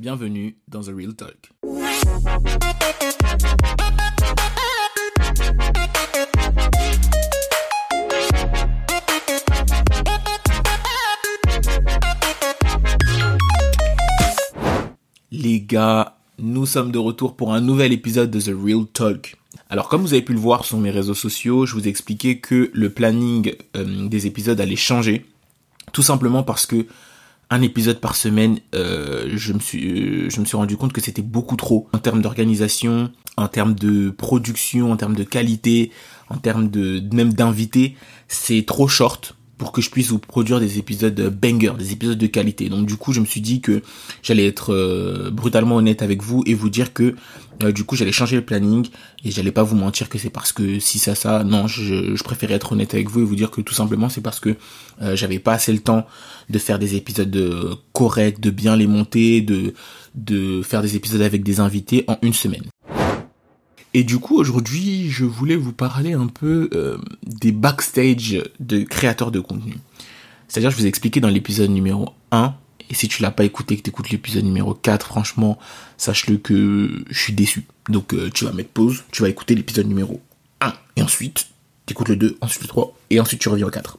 Bienvenue dans The Real Talk. Les gars, nous sommes de retour pour un nouvel épisode de The Real Talk. Alors comme vous avez pu le voir sur mes réseaux sociaux, je vous ai expliqué que le planning euh, des épisodes allait changer. Tout simplement parce que un épisode par semaine, euh, je me suis, je me suis rendu compte que c'était beaucoup trop en termes d'organisation, en termes de production, en termes de qualité, en termes de même d'invités. C'est trop short pour que je puisse vous produire des épisodes banger, des épisodes de qualité. Donc du coup, je me suis dit que j'allais être euh, brutalement honnête avec vous et vous dire que euh, du coup, j'allais changer le planning et j'allais pas vous mentir que c'est parce que si ça ça, non, je, préférais être honnête avec vous et vous dire que tout simplement c'est parce que euh, j'avais pas assez le temps de faire des épisodes corrects, de bien les monter, de de faire des épisodes avec des invités en une semaine. Et du coup, aujourd'hui, je voulais vous parler un peu euh, des backstage de créateurs de contenu. C'est-à-dire, je vous ai expliqué dans l'épisode numéro 1, et si tu l'as pas écouté, que tu écoutes l'épisode numéro 4, franchement, sache-le que je suis déçu. Donc, euh, tu vas mettre pause, tu vas écouter l'épisode numéro 1, et ensuite, tu écoutes le 2, ensuite le 3, et ensuite tu reviens au 4.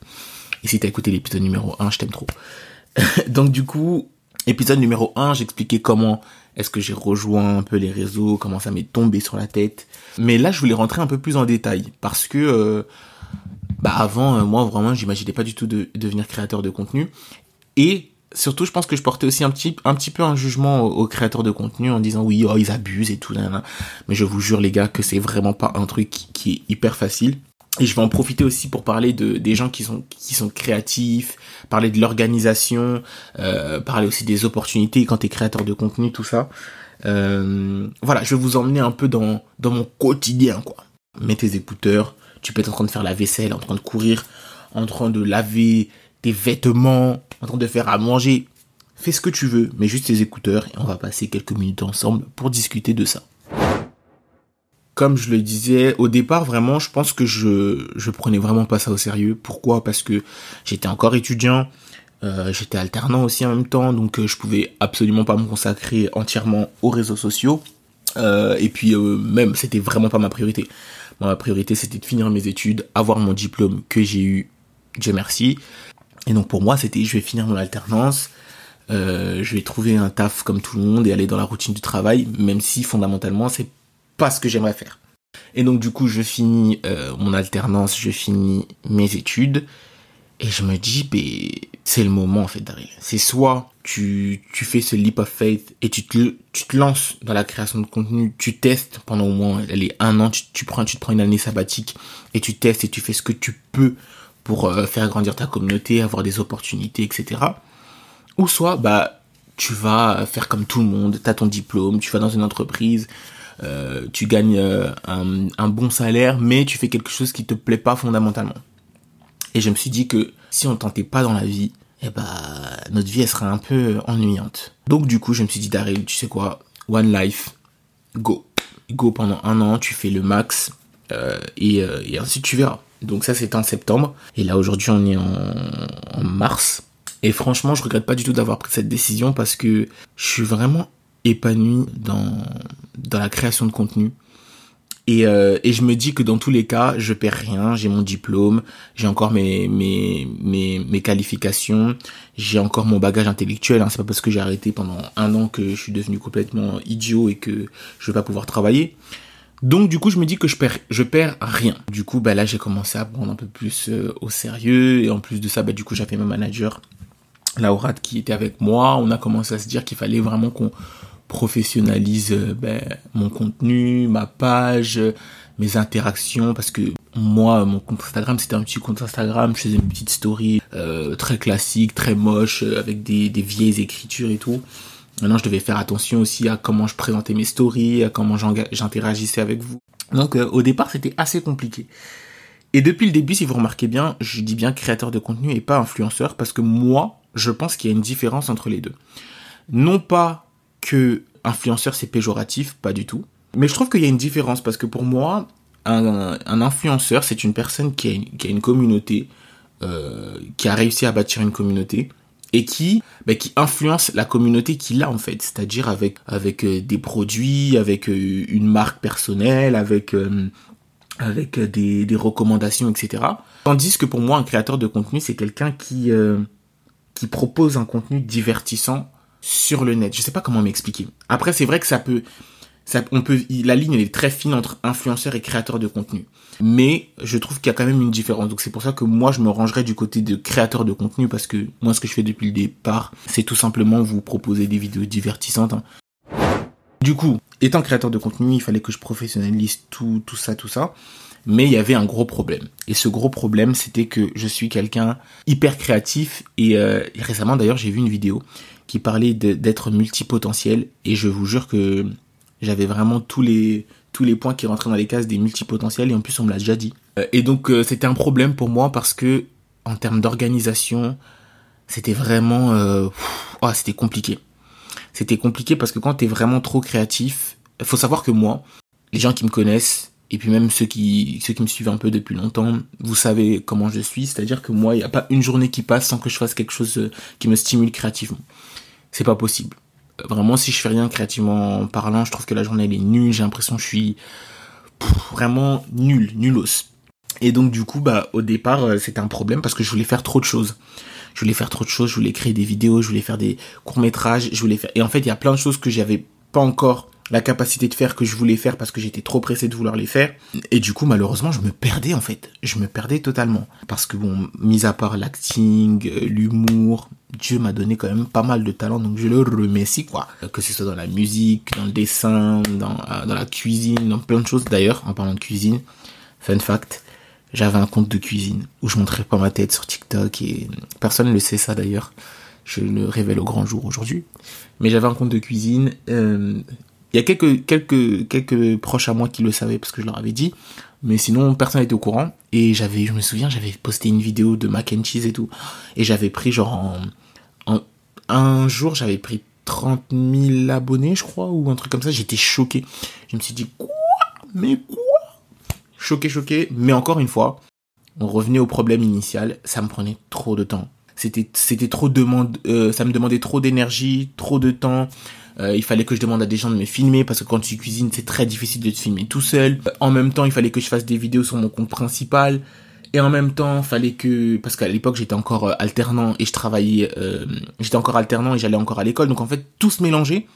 Et si tu écouté l'épisode numéro 1, je t'aime trop. Donc, du coup, épisode numéro 1, j'expliquais comment est-ce que j'ai rejoint un peu les réseaux? Comment ça m'est tombé sur la tête? Mais là, je voulais rentrer un peu plus en détail parce que euh, bah avant, euh, moi vraiment, j'imaginais pas du tout de, devenir créateur de contenu. Et surtout, je pense que je portais aussi un petit, peu un jugement aux, créateurs de contenu en disant oui, oh, ils abusent et tout. Mais je vous jure, les gars, que c'est vraiment pas un truc qui est hyper facile. Et je vais en profiter aussi pour parler de des gens qui sont qui sont créatifs, parler de l'organisation, euh, parler aussi des opportunités quand tu es créateur de contenu, tout ça. Euh, voilà, je vais vous emmener un peu dans dans mon quotidien quoi. Mets tes écouteurs, tu peux être en train de faire la vaisselle, en train de courir, en train de laver tes vêtements, en train de faire à manger. Fais ce que tu veux, mais juste tes écouteurs et on va passer quelques minutes ensemble pour discuter de ça comme je le disais au départ, vraiment, je pense que je je prenais vraiment pas ça au sérieux. Pourquoi? Parce que j'étais encore étudiant, euh, j'étais alternant aussi en même temps, donc euh, je pouvais absolument pas me consacrer entièrement aux réseaux sociaux. Euh, et puis même, c'était vraiment pas ma priorité. ma priorité, c'était de finir mes études, avoir mon diplôme que j'ai eu, Dieu merci. Et donc pour moi, c'était je vais finir mon alternance. je vais trouver un taf comme tout le monde et aller dans la routine du travail, même si fondamentalement c'est ce que j'aimerais faire. Et donc du coup, je finis euh, mon alternance, je finis mes études, et je me dis, ben, c'est le moment en fait d'arriver. C'est soit tu, tu fais ce leap of faith et tu te, tu te lances dans la création de contenu, tu testes pendant au moins allez, un an, tu, tu, prends, tu te prends une année sabbatique et tu testes et tu fais ce que tu peux pour euh, faire grandir ta communauté, avoir des opportunités, etc. Ou soit, bah, tu vas faire comme tout le monde, tu as ton diplôme, tu vas dans une entreprise, euh, tu gagnes euh, un, bon salaire, mais tu fais quelque chose qui te plaît pas fondamentalement. Et je me suis dit que si on tentait pas dans la vie, eh ben, notre vie, elle serait un peu ennuyante. Donc, du coup, je me suis dit, Daryl, tu sais quoi, one life, go. Go pendant un an, tu fais le max, et, et, ensuite tu verras. Donc ça, c'était en septembre. Et là, aujourd'hui, on est en, mars. Et franchement, je regrette pas du tout d'avoir pris cette décision parce que je suis vraiment épanoui dans, dans la création de contenu. Et, euh, et je me dis que dans tous les cas, je perds rien. J'ai mon diplôme, j'ai encore mes, mes, mes, mes qualifications, j'ai encore mon bagage intellectuel. Hein. C'est pas parce que j'ai arrêté pendant un an que je suis devenu complètement idiot et que je vais pas pouvoir travailler. Donc du coup, je me dis que je perds, je perds rien. Du coup, bah là, j'ai commencé à prendre un peu plus euh, au sérieux et en plus de ça, bah du coup, j'avais ma manager, Laura, qui était avec moi. On a commencé à se dire qu'il fallait vraiment qu'on professionnalise euh, ben, mon contenu, ma page, mes interactions, parce que moi, mon compte Instagram, c'était un petit compte Instagram, je faisais une petite story euh, très classique, très moche, avec des vieilles écritures et tout. Maintenant, je devais faire attention aussi à comment je présentais mes stories, à comment j'interagissais avec vous. Donc, au départ, c'était assez compliqué. Et depuis le début, si vous remarquez bien, je dis bien créateur de contenu et pas influenceur, parce que moi, je pense qu'il y a une différence entre les deux. Non pas que influenceur c'est péjoratif, pas du tout. Mais je trouve qu'il y a une différence parce que pour moi, un, influenceur c'est une personne qui a une, qui a une communauté, euh, qui a réussi à bâtir une communauté et qui bah, qui influence la communauté qu'il a en fait. C'est-à-dire avec euh, des produits avec euh, une marque personnelle avec euh, des, recommandations etc tandis que pour moi un créateur de contenu c'est quelqu'un qui propose un contenu divertissant sur le net. Je sais pas comment m'expliquer. Après c'est vrai que ça peut on peut, la ligne est très fine entre influenceur et créateur de contenu. Mais je trouve qu'il y a quand même une différence. Donc c'est pour ça que moi je me rangerai du côté de créateur de contenu parce que moi ce que je fais depuis le départ, c'est tout simplement vous proposer des vidéos divertissantes. Hein. Du coup, étant créateur de contenu, il fallait que je professionnalise tout, tout ça, tout ça. Mais il y avait un gros problème. Et ce gros problème, c'était que je suis quelqu'un hyper créatif. Et, euh, récemment, d'ailleurs, j'ai vu une vidéo qui parlait d'être multipotentiel. Et je vous jure que j'avais vraiment tous les tous les points qui rentraient dans les cases des multipotentiels et en plus on me l'a déjà dit. Euh, et donc euh, c'était un problème pour moi parce que en termes d'organisation, c'était vraiment euh, oh, c'était compliqué. C'était compliqué parce que quand tu es vraiment trop créatif, faut savoir que moi, les gens qui me connaissent et puis même ceux qui ceux qui me suivent un peu depuis longtemps, vous savez comment je suis, c'est-à-dire que moi, il n'y a pas une journée qui passe sans que je fasse quelque chose qui me stimule créativement. C'est pas possible vraiment si je fais rien créativement parlant, je trouve que la journée elle est nulle, j'ai l'impression que je suis vraiment nul, nulos. Et donc du coup, bah au départ, euh, c'était un problème parce que je voulais faire trop de choses. Je voulais faire trop de choses, je voulais créer des vidéos, je voulais faire des courts-métrages, je voulais faire et en fait, il y a plein de choses que j'avais pas encore la capacité de faire que je voulais faire parce que j'étais trop pressé de vouloir les faire. Et du coup, malheureusement, je me perdais en fait. Je me perdais totalement. Parce que bon, mis à part l'acting, euh, l'humour, Dieu m'a donné quand même pas mal de talent, donc je le remercie quoi. Que ce soit dans la musique, dans le dessin, dans, euh, dans la cuisine, dans plein de choses. D'ailleurs, en parlant de cuisine, fun fact, j'avais un compte de cuisine où je montrais pas ma tête sur TikTok et personne ne le sait ça d'ailleurs. Je le révèle au grand jour aujourd'hui. Mais j'avais un compte de cuisine. Euh, il y a quelques, quelques, quelques proches à moi qui le savaient parce que je leur avais dit. Mais sinon, personne n'était au courant. Et j'avais, je me souviens, j'avais posté une vidéo de mac and cheese et tout. Et j'avais pris genre en, un jour, j'avais pris 30 000 abonnés, je crois, ou un truc comme ça. J'étais choqué. Je me suis dit, quoi? Mais quoi? Choqué, choqué. Mais encore une fois, on revenait au problème initial. Ça me prenait trop de temps. C'était, c'était trop demande, euh, ça me demandait trop d'énergie, trop de temps. Euh, il fallait que je demande à des gens de me filmer parce que quand tu cuisines, c'est très difficile de te filmer tout seul. En même temps, il fallait que je fasse des vidéos sur mon compte principal. Et en même temps, il fallait que parce qu'à l'époque j'étais encore euh, alternant et je travaillais, euh, j'étais encore alternant et j'allais encore à l'école. Donc en fait, tout se mélangeait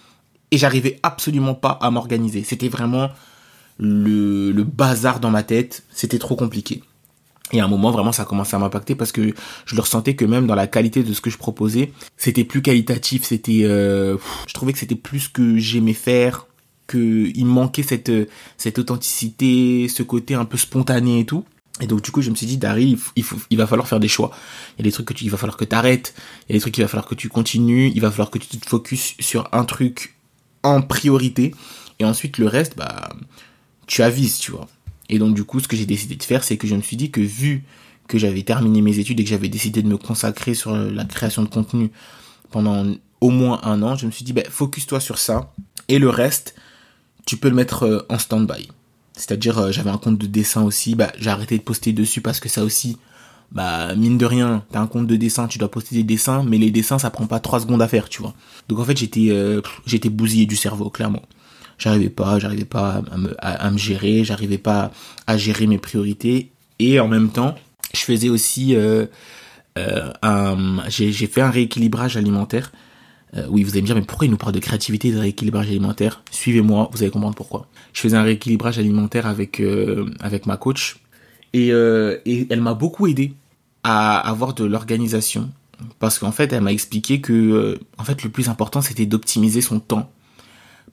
et j'arrivais absolument pas à m'organiser. C'était vraiment le bazar dans ma tête. C'était trop compliqué. Et à un moment, vraiment, ça a commencé à m'impacter parce que je le ressentais que même dans la qualité de ce que je proposais, c'était plus qualitatif, c'était, euh, je trouvais que c'était plus que j'aimais faire, que il manquait cette, cette authenticité, ce côté un peu spontané et tout. Et donc du coup, je me suis dit, Dari, il, faut, il va falloir faire des choix. Il y a des trucs que tu, il va falloir que tu arrêtes, il y a des trucs qu'il va falloir que tu continues, il va falloir que tu te focuses sur un truc en priorité, et ensuite le reste, bah, tu avises, tu vois. Et donc du coup, ce que j'ai décidé de faire, c'est que je me suis dit que vu que j'avais terminé mes études et que j'avais décidé de me consacrer sur la création de contenu pendant au moins un an, je me suis dit, bah, focus-toi sur ça. Et le reste, tu peux le mettre euh, en stand-by. C'est-à-dire, euh, j'avais un compte de dessin aussi, bah, j'ai arrêté de poster dessus parce que ça aussi, bah, mine de rien, t'as un compte de dessin, tu dois poster des dessins, mais les dessins, ça prend pas trois secondes à faire, tu vois. Donc en fait, j'étais, euh, j'étais bousillé du cerveau, clairement j'arrivais pas, j'arrivais pas à me, à, me gérer, j'arrivais pas à gérer mes priorités. Et en même temps, je faisais aussi euh, euh, un, j'ai, fait un rééquilibrage alimentaire. Euh, oui, vous allez me dire, mais pourquoi il nous parle de créativité et de rééquilibrage alimentaire? Suivez-moi, vous allez comprendre pourquoi. Je faisais un rééquilibrage alimentaire avec avec ma coach. Et, et elle m'a beaucoup aidé à avoir de l'organisation. Parce qu'en fait, elle m'a expliqué que en fait le plus important c'était d'optimiser son temps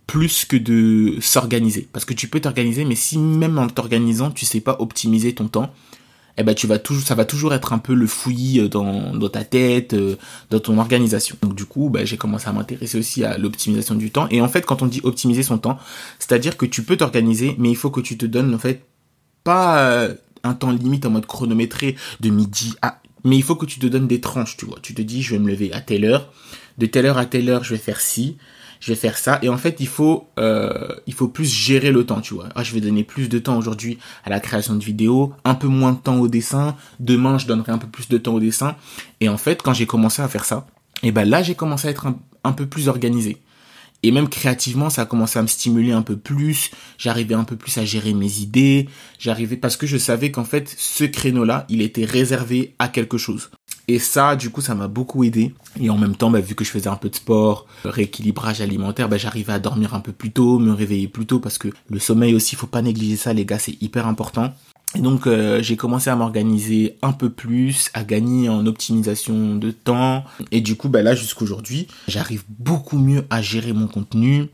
plus que de s'organiser. Parce que tu peux t'organiser, mais si même en t'organisant, tu sais pas optimiser ton temps, eh ben tu vas toujours, ça va toujours être un peu le fouillis euh, dans, dans ta tête, euh, dans ton organisation. Donc du coup, ben, j'ai commencé à m'intéresser aussi à l'optimisation du temps. Et en fait, quand on dit optimiser son temps, c'est-à-dire que tu peux t'organiser, mais il faut que tu te donnes en fait pas euh, un temps limite en mode chronométré de midi à mais il faut que tu te donnes des tranches, tu vois. Tu te dis, je vais me lever à telle heure, de telle heure à telle heure, je vais faire ci, je vais faire ça. Et en fait, il faut, euh, il faut plus gérer le temps, tu vois. Ah, je vais donner plus de temps aujourd'hui à la création de vidéos, un peu moins de temps au dessin. Demain, je donnerai un peu plus de temps au dessin. Et en fait, quand j'ai commencé à faire ça, Et ben là, j'ai commencé à être un, peu plus organisé. Et même créativement, ça a commencé à me stimuler un peu plus. J'arrivais un peu plus à gérer mes idées. J'arrivais parce que je savais qu'en fait, ce créneau-là, il était réservé à quelque chose. Et ça, du coup, ça m'a beaucoup aidé. Et en même temps, bah, vu que je faisais un peu de sport, rééquilibrage alimentaire, bah, j'arrivais à dormir un peu plus tôt, me réveiller plus tôt, parce que le sommeil aussi, faut pas négliger ça, les gars, c'est hyper important. Et donc euh, j'ai commencé à m'organiser un peu plus, à gagner en optimisation de temps. Et du coup, bah là jusqu'aujourd'hui, j'arrive beaucoup mieux à gérer mon contenu.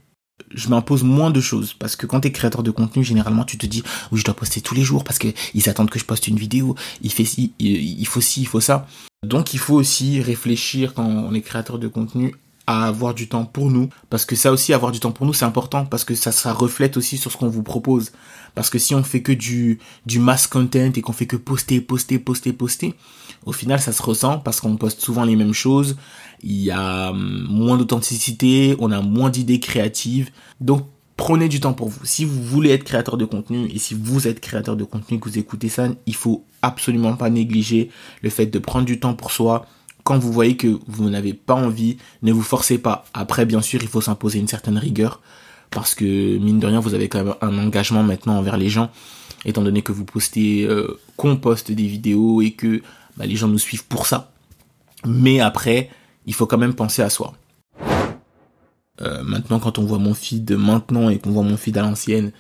Je m'impose moins de choses parce que quand tu es créateur de contenu, généralement tu te dis oui je dois poster tous les jours parce que ils attendent que je poste une vidéo. Il fait il faut ci, il faut ça. Donc il faut aussi réfléchir quand on est créateur de contenu à avoir du temps pour nous. Parce que ça aussi avoir du temps pour nous c'est important. Parce que ça ça reflète aussi sur ce qu'on vous propose. Parce que si on fait que du du mass content et qu'on fait que poster poster poster poster au final ça se ressent parce qu'on poste souvent les mêmes choses. Il y a hum, moins d'authenticité on a moins d'idées créatives. Donc prenez du temps pour vous. Si vous voulez être créateur de contenu et si vous êtes créateur de contenu que vous écoutez ça, il faut absolument pas négliger le fait de prendre du temps pour soi, quand vous voyez que vous n'avez pas envie, ne vous forcez pas. Après, bien sûr, il faut s'imposer une certaine rigueur parce que mine de rien, vous avez quand même un engagement maintenant envers les gens, étant donné que vous postez, euh, qu'on poste des vidéos et que bah, les gens nous suivent pour ça. Mais après, il faut quand même penser à soi. Euh, maintenant, quand on voit mon feed maintenant et qu'on voit mon feed à l'ancienne,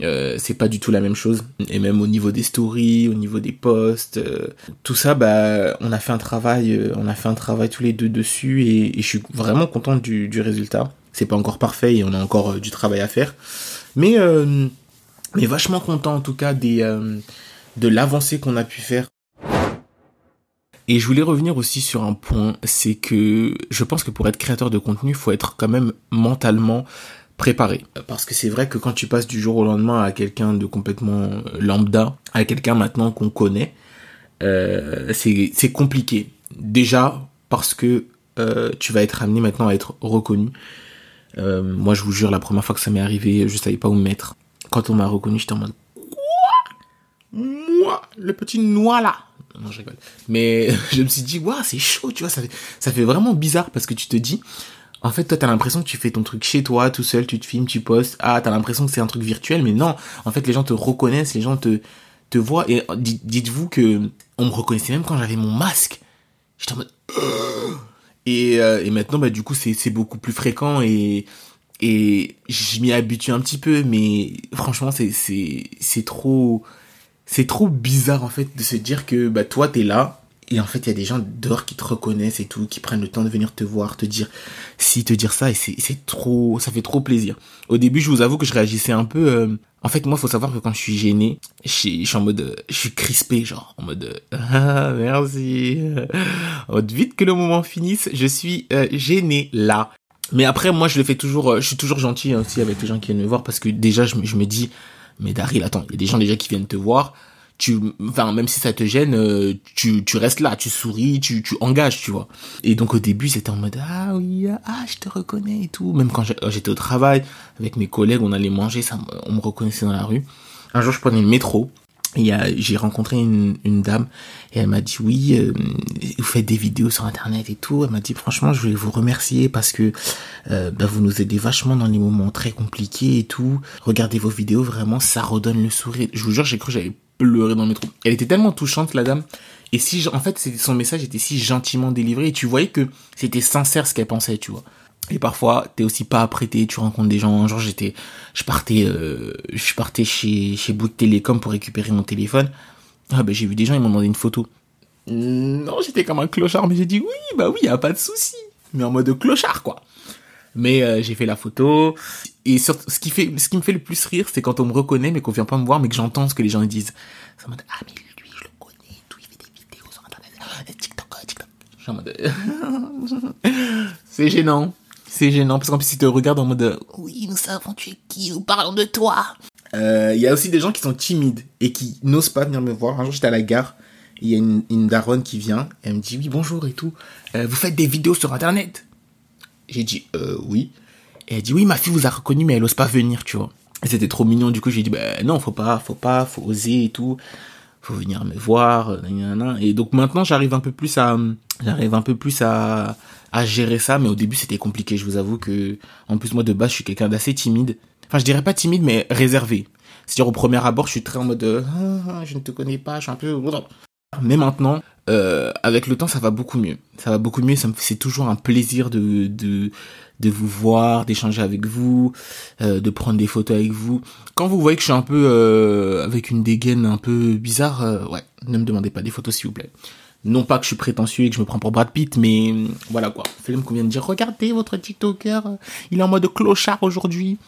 euh, c'est pas du tout la même chose. Et même au niveau des stories au niveau des posts euh, tout ça bah on a fait un travail euh, on a fait un travail tous les deux dessus et, je suis vraiment content du, résultat. C'est pas encore parfait et on a encore du travail à faire. Mais mais vachement content en tout cas des de l'avancée qu'on a pu faire. Et je voulais revenir aussi sur un point, c'est que je pense que pour être créateur de contenu, il faut être quand même mentalement préparé. Parce que c'est vrai que quand tu passes du jour au lendemain à quelqu'un de complètement euh, lambda, à quelqu'un maintenant qu'on connaît, euh, c'est compliqué. Déjà parce que euh, tu vas être amené maintenant à être reconnu. Moi, je vous jure, la première fois que ça m'est arrivé, je savais pas où me mettre. Quand on m'a reconnu, j'étais en mode quoi? Moi, le petit noix là? Non, je rigole. Mais je me suis dit, waouh, c'est chaud, tu vois, ça fait, ça fait vraiment bizarre parce que tu te dis, en fait, toi, t'as l'impression que tu fais ton truc chez toi, tout seul, tu te filmes, tu postes. Ah, t'as l'impression que c'est un truc virtuel, mais non. En fait, les gens te reconnaissent, les gens te, te voient. Et dites-vous que on me reconnaissait même quand j'avais mon masque. J'étais en mode... Et, euh, et maintenant, bah, du coup, c'est beaucoup plus fréquent et, et je m'y habitue un petit peu, mais franchement, c'est trop, c'est trop bizarre, en fait, de se dire que, bah, toi, t'es là, et en fait, il y a des gens dehors qui te reconnaissent et tout, qui prennent le temps de venir te voir, te dire si, te dire ça, et c'est trop, ça fait trop plaisir. Au début, je vous avoue que je réagissais un peu. Euh, en fait, moi, faut savoir que quand je suis gêné, je suis, en mode, je suis crispé, genre en mode ah merci, vite que le moment finisse, je suis euh, gêné là. Mais après, moi, je le fais toujours, euh, je suis toujours gentil aussi avec les gens qui viennent me voir parce que déjà, je, je me dis, mais Daryl, attends, il y a des gens déjà qui viennent te voir tu enfin même si ça te gêne euh, tu tu restes là tu souris tu tu engages tu vois. Et donc au début c'était en mode ah oui ah je te reconnais et tout. Même quand j'étais au travail avec mes collègues on allait manger ça on me reconnaissait dans la rue. Un jour je prenais le métro et j'ai rencontré une, une dame et elle m'a dit oui euh, vous faites des vidéos sur internet et tout. Elle m'a dit franchement je voulais vous remercier parce que euh, bah, vous nous aidez vachement dans les moments très compliqués et tout. Regardez vos vidéos vraiment ça redonne le sourire. Je vous jure j'ai cru j'avais pleurer dans le métro. Elle était tellement touchante, la dame. Et si, en fait, son message était si gentiment délivré et tu voyais que c'était sincère ce qu'elle pensait, tu vois. Et parfois, t'es aussi pas apprêté, tu rencontres des gens. Genre, j'étais, je partais, euh, je partais chez, chez Bouygues Télécom pour récupérer mon téléphone. Ah, ben, j'ai vu des gens, ils m'ont demandé une photo. Non, j'étais comme un clochard, mais j'ai dit oui, bah oui, y a pas de souci. Mais en mode clochard, quoi. Mais euh, j'ai fait la photo. Et ce qui fait, ce qui me fait le plus rire, c'est quand on me reconnaît, mais qu'on vient pas me voir, mais que j'entends ce que les gens disent. C'est en mode, ah, mais lui, je le connais, tout, il fait des vidéos sur internet, euh, TikTok, euh, TikTok. En mode, c'est gênant. C'est gênant, parce qu'en plus, ils te regardent en mode, oui, nous savons tu es qui, nous parlons de toi. Il y a aussi des gens qui sont timides et qui n'osent pas venir me voir. Un jour, j'étais à la gare, il y a une daronne qui vient, elle me dit, oui, bonjour et tout. vous faites des vidéos sur internet j'ai dit, euh, oui. Et elle dit, oui, ma fille vous a reconnu, mais elle ose pas venir, tu vois. Et c'était trop mignon, du coup, j'ai dit, ben non, faut pas, faut pas, faut oser et tout. faut venir me voir, et donc maintenant j'arrive un peu plus à, j'arrive un peu plus à, à gérer ça, mais au début c'était compliqué. Je vous avoue que, en plus moi de base je suis quelqu'un d'assez timide. Enfin je dirais pas timide, mais réservé. C'est-à-dire au premier abord je suis très en mode, ah, je ne te connais pas, je suis un peu. Mais maintenant, euh, avec le temps, ça va beaucoup mieux. Ça va beaucoup mieux. C'est toujours un plaisir de, de, vous voir, d'échanger avec vous, euh, de prendre des photos avec vous. Quand vous voyez que je suis un peu euh, avec une dégaine un peu bizarre, ouais, ne me demandez pas des photos s'il vous plaît. Non pas que je suis prétentieux et que je me prends pour Brad Pitt, mais voilà quoi. Film qu'on vient de dire, regardez votre TikToker, il est en mode clochard aujourd'hui.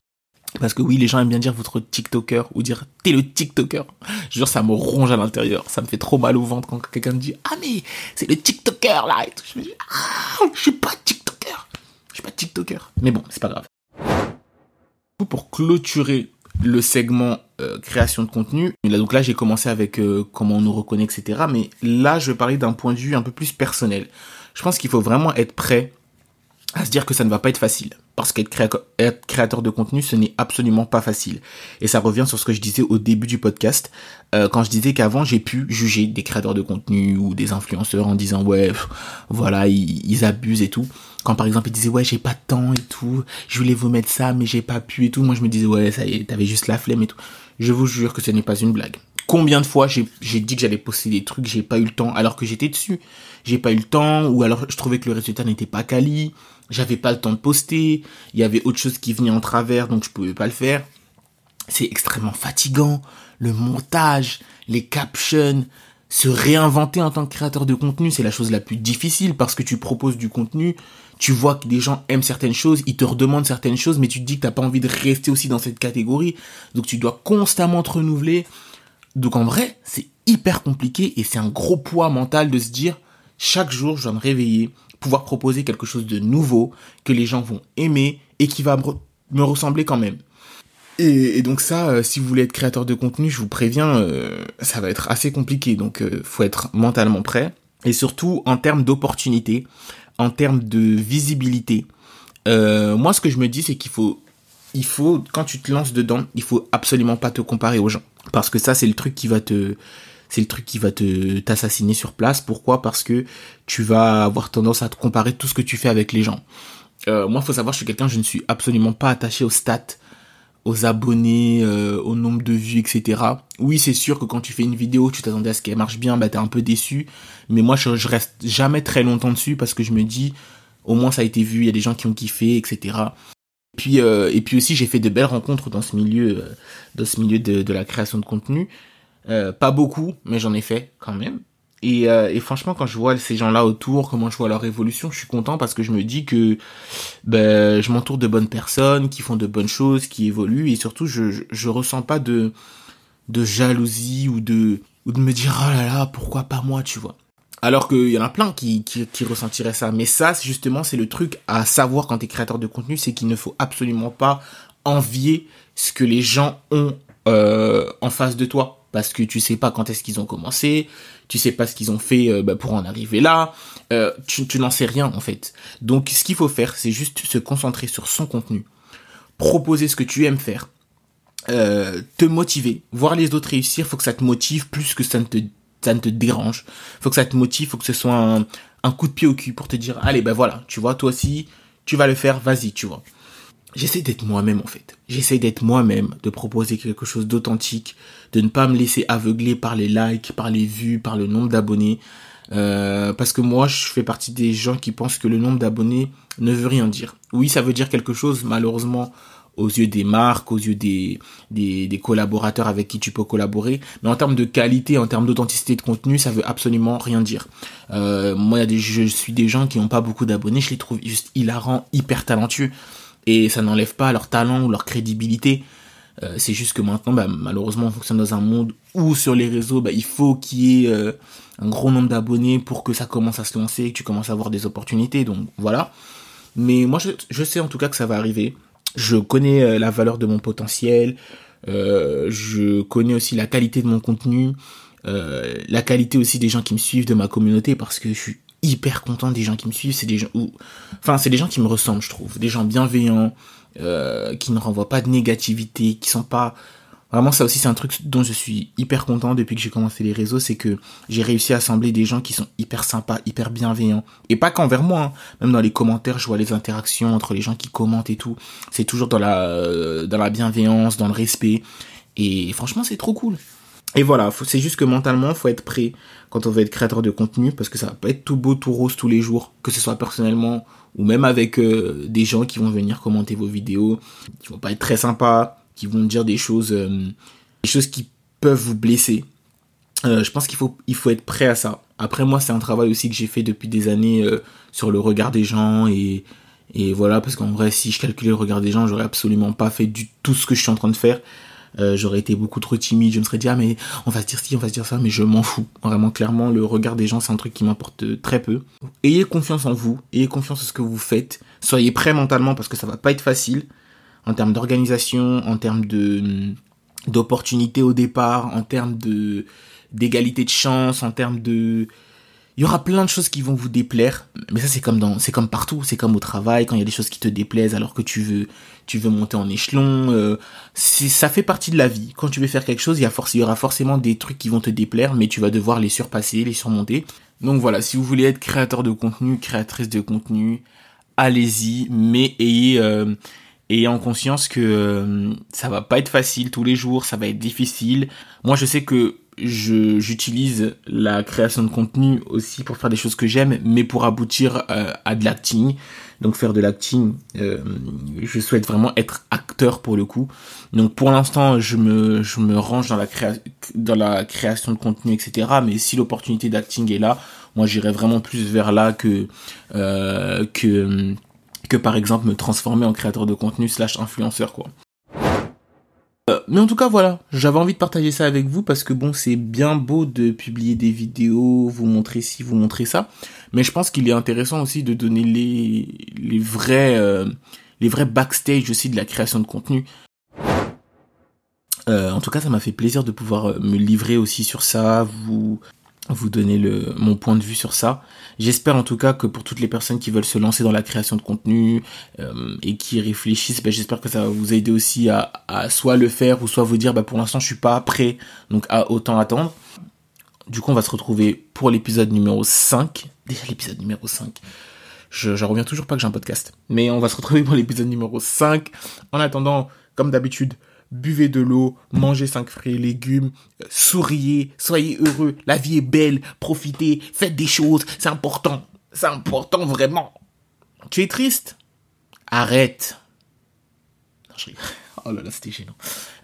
Parce que oui, les gens aiment bien dire votre TikToker ou dire t'es le TikToker. Je jure, ça me ronge à l'intérieur. Ça me fait trop mal au ventre quand quelqu'un me dit ah mais c'est le TikToker là. Et tout. Je me dis ah je suis pas TikToker. Je suis pas TikToker. Mais bon, c'est pas grave. Pour clôturer le segment euh, création de contenu, là, donc là j'ai commencé avec euh, comment on nous reconnaît, etc. Mais là je vais parler d'un point de vue un peu plus personnel. Je pense qu'il faut vraiment être prêt à se dire que ça ne va pas être facile. Parce qu'être créateur de contenu, ce n'est absolument pas facile. Et ça revient sur ce que je disais au début du podcast, euh, quand je disais qu'avant j'ai pu juger des créateurs de contenu ou des influenceurs en disant ouais, voilà, ils, abusent et tout. Quand par exemple ils disaient ouais, j'ai pas de temps et tout, je voulais vous mettre ça mais j'ai pas pu et tout, moi je me disais ouais, ça y est, t'avais juste la flemme et tout. Je vous jure que ce n'est pas une blague. Combien de fois j'ai dit que j'allais poster des trucs, j'ai pas eu le temps alors que j'étais dessus. J'ai pas eu le temps ou alors je trouvais que le résultat n'était pas quali j'avais pas le temps de poster, il y avait autre chose qui venait en travers donc je pouvais pas le faire. C'est extrêmement fatigant, le montage, les captions, se réinventer en tant que créateur de contenu, c'est la chose la plus difficile parce que tu proposes du contenu, tu vois que des gens aiment certaines choses, ils te redemandent certaines choses, mais tu te dis que t'as pas envie de rester aussi dans cette catégorie, donc tu dois constamment te renouveler. Donc en vrai, c'est hyper compliqué et c'est un gros poids mental de se dire chaque jour je dois me réveiller, pouvoir proposer quelque chose de nouveau que les gens vont aimer et qui va me, ressembler quand même. Et, donc ça, euh, si vous voulez être créateur de contenu, je vous préviens, euh, ça va être assez compliqué. Donc euh, faut être mentalement prêt. Et surtout en termes d'opportunité, en termes de visibilité. moi, ce que je me dis, c'est qu'il faut, il faut, quand tu te lances dedans, il faut absolument pas te comparer aux gens, parce que ça, c'est le truc qui va te, c'est le truc qui va te t'assassiner sur place. Pourquoi? Parce que tu vas avoir tendance à te comparer tout ce que tu fais avec les gens. Euh, moi, faut savoir, je suis quelqu'un, je ne suis absolument pas attaché aux stats, aux abonnés, euh, au nombre de vues, etc. Oui, c'est sûr que quand tu fais une vidéo, tu t'attendais à ce qu'elle marche bien, bah t'es un peu déçu. Mais moi, je, reste jamais très longtemps dessus parce que je me dis, au moins ça a été vu, il y a des gens qui ont kiffé, etc. Et puis, euh, et puis aussi, j'ai fait de belles rencontres dans ce milieu, dans ce milieu de la création de contenu. Euh, pas beaucoup, mais j'en ai fait quand même. Et, euh, et, franchement, quand je vois ces gens-là autour, comment je vois leur évolution, je suis content parce que je me dis que ben, je m'entoure de bonnes personnes, qui font de bonnes choses, qui évoluent, et surtout, je, je, ressens pas de, de jalousie ou de, ou de me dire, oh là là, pourquoi pas moi, tu vois. Alors qu'il y en a plein qui, qui, qui ressentiraient ça. Mais ça, justement, c'est le truc à savoir quand tu es créateur de contenu, c'est qu'il ne faut absolument pas envier ce que les gens ont euh, en face de toi parce que tu sais pas quand est-ce qu'ils ont commencé, tu sais pas ce qu'ils ont fait euh, bah, pour en arriver là, euh, tu, n'en sais rien en fait. Donc ce qu'il faut faire, c'est juste se concentrer sur son contenu, proposer ce que tu aimes faire, euh, te motiver, voir les autres réussir, faut que ça te motive plus que ça ne te ça ne te dérange, faut que ça te motive, faut que ce soit un, un coup de pied au cul pour te dire allez ben voilà, tu vois toi aussi tu vas le faire, vas-y, tu vois j'essaie d'être moi-même en fait. J'essaie d'être moi-même, de proposer quelque chose d'authentique, de ne pas me laisser aveugler par les likes, par les vues, par le nombre d'abonnés. Euh, parce que moi, je fais partie des gens qui pensent que le nombre d'abonnés ne veut rien dire. Oui, ça veut dire quelque chose, malheureusement, aux yeux des marques, aux yeux des, des, des collaborateurs avec qui tu peux collaborer. Mais en termes de qualité, en termes d'authenticité de contenu, ça veut absolument rien dire. Euh, moi, y a des, je suis des gens qui n'ont pas beaucoup d'abonnés, je les trouve juste hilarants, hyper talentueux et ça n'enlève pas leur talent ou leur crédibilité. Euh, c'est juste que maintenant, bah, malheureusement, on fonctionne dans un monde où sur les réseaux, bah, il faut qu'il y ait euh, un gros nombre d'abonnés pour que ça commence à se lancer, que tu commences à avoir des opportunités. Donc voilà. Mais moi, je, je sais en tout cas que ça va arriver. Je connais euh, la valeur de mon potentiel. je connais aussi la qualité de mon contenu. la qualité aussi des gens qui me suivent de ma communauté parce que je suis hyper content des gens qui me suivent. C'est des gens où, enfin, c'est des gens qui me ressemblent, je trouve. Des gens bienveillants, euh, qui ne renvoient pas de négativité, qui sont pas, Vraiment, ça aussi, c'est un truc dont je suis hyper content depuis que j'ai commencé les réseaux, c'est que j'ai réussi à assembler des gens qui sont hyper sympas, hyper bienveillants. Et pas qu'envers moi, hein. même dans les commentaires, je vois les interactions entre les gens qui commentent et tout. C'est toujours dans euh, dans la bienveillance, dans le respect. Et franchement, c'est trop cool. Et voilà, c'est juste que mentalement, faut être prêt quand on veut être créateur de contenu, parce que ça va pas être tout beau, tout rose tous les jours, que ce soit personnellement ou même avec euh, des gens qui vont venir commenter vos vidéos, qui vont pas être très sympas, qui vont dire des choses, euh, des choses qui peuvent vous blesser. Euh, je pense qu'il faut, il faut être prêt à ça. Après moi, c'est un travail aussi que j'ai fait depuis des années sur le regard des gens et et voilà parce qu'en vrai, si je calculais le regard des gens, j'aurais absolument pas fait du tout ce que je suis en train de faire. Euh, j'aurais été beaucoup trop timide, je me serais dit ah mais on va se dire ci, on va se dire ça, mais je m'en fous. Vraiment clairement, le regard des gens c'est un truc qui m'importe très peu. Ayez confiance en vous, ayez confiance en ce que vous faites, soyez prêt mentalement parce que ça va pas être facile en termes d'organisation, en termes de d'opportunités au départ, en termes de d'égalité de chance, en termes de il y aura plein de choses qui vont vous déplaire, mais ça c'est comme dans c'est comme partout, c'est comme au travail quand il y a des choses qui te déplaisent alors que tu veux tu veux monter en échelon, euh, ça fait partie de la vie. Quand tu veux faire quelque chose, il y a il y aura forcément des trucs qui vont te déplaire, mais tu vas devoir les surpasser, les surmonter. Donc voilà, si vous voulez être créateur de contenu, créatrice de contenu, allez-y, mais ayez euh, en conscience que euh, ça va pas être facile tous les jours, ça va être difficile. Moi, je sais que je j'utilise la création de contenu aussi pour faire des choses que j'aime, mais pour aboutir euh, à de l'acting. Donc faire de l'acting, euh, je souhaite vraiment être acteur pour le coup. Donc pour l'instant, je me je me range dans la créa dans la création de contenu, etc. Mais si l'opportunité d'acting est là, moi j'irai vraiment plus vers là que que que par exemple me transformer en créateur de contenu slash influenceur quoi. Euh, mais en tout cas voilà, j'avais envie de partager ça avec vous parce que bon c'est bien beau de publier des vidéos, vous montrer ci, vous montrer ça, mais je pense qu'il est intéressant aussi de donner les les vrais euh, les vrais backstage aussi de la création de contenu. Euh, en tout cas, ça m'a fait plaisir de pouvoir me livrer aussi sur ça, vous vous donner le, mon point de vue sur ça. J'espère en tout cas que pour toutes les personnes qui veulent se lancer dans la création de contenu euh, et qui réfléchissent, ben, j'espère que ça va vous aider aussi à, soit le faire ou soit vous dire bah pour l'instant je suis pas prêt, donc à autant attendre. Du coup on va se retrouver pour l'épisode numéro 5. Déjà l'épisode numéro 5. Je, je reviens toujours pas que j'ai un podcast. Mais on va se retrouver pour l'épisode numéro 5. En attendant, comme d'habitude, buvez de l'eau, mangez 5 fruits et légumes, souriez, soyez heureux, la vie est belle, profitez, faites des choses, c'est important, c'est important vraiment. Tu es triste? Arrête. Oh là là, c'était gênant.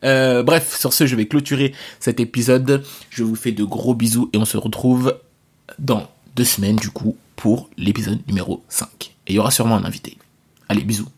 Euh, bref, sur ce, je vais clôturer cet épisode. Je vous fais de gros bisous et on se retrouve dans deux semaines du coup pour l'épisode numéro 5. Et il y aura sûrement un invité. Allez, bisous.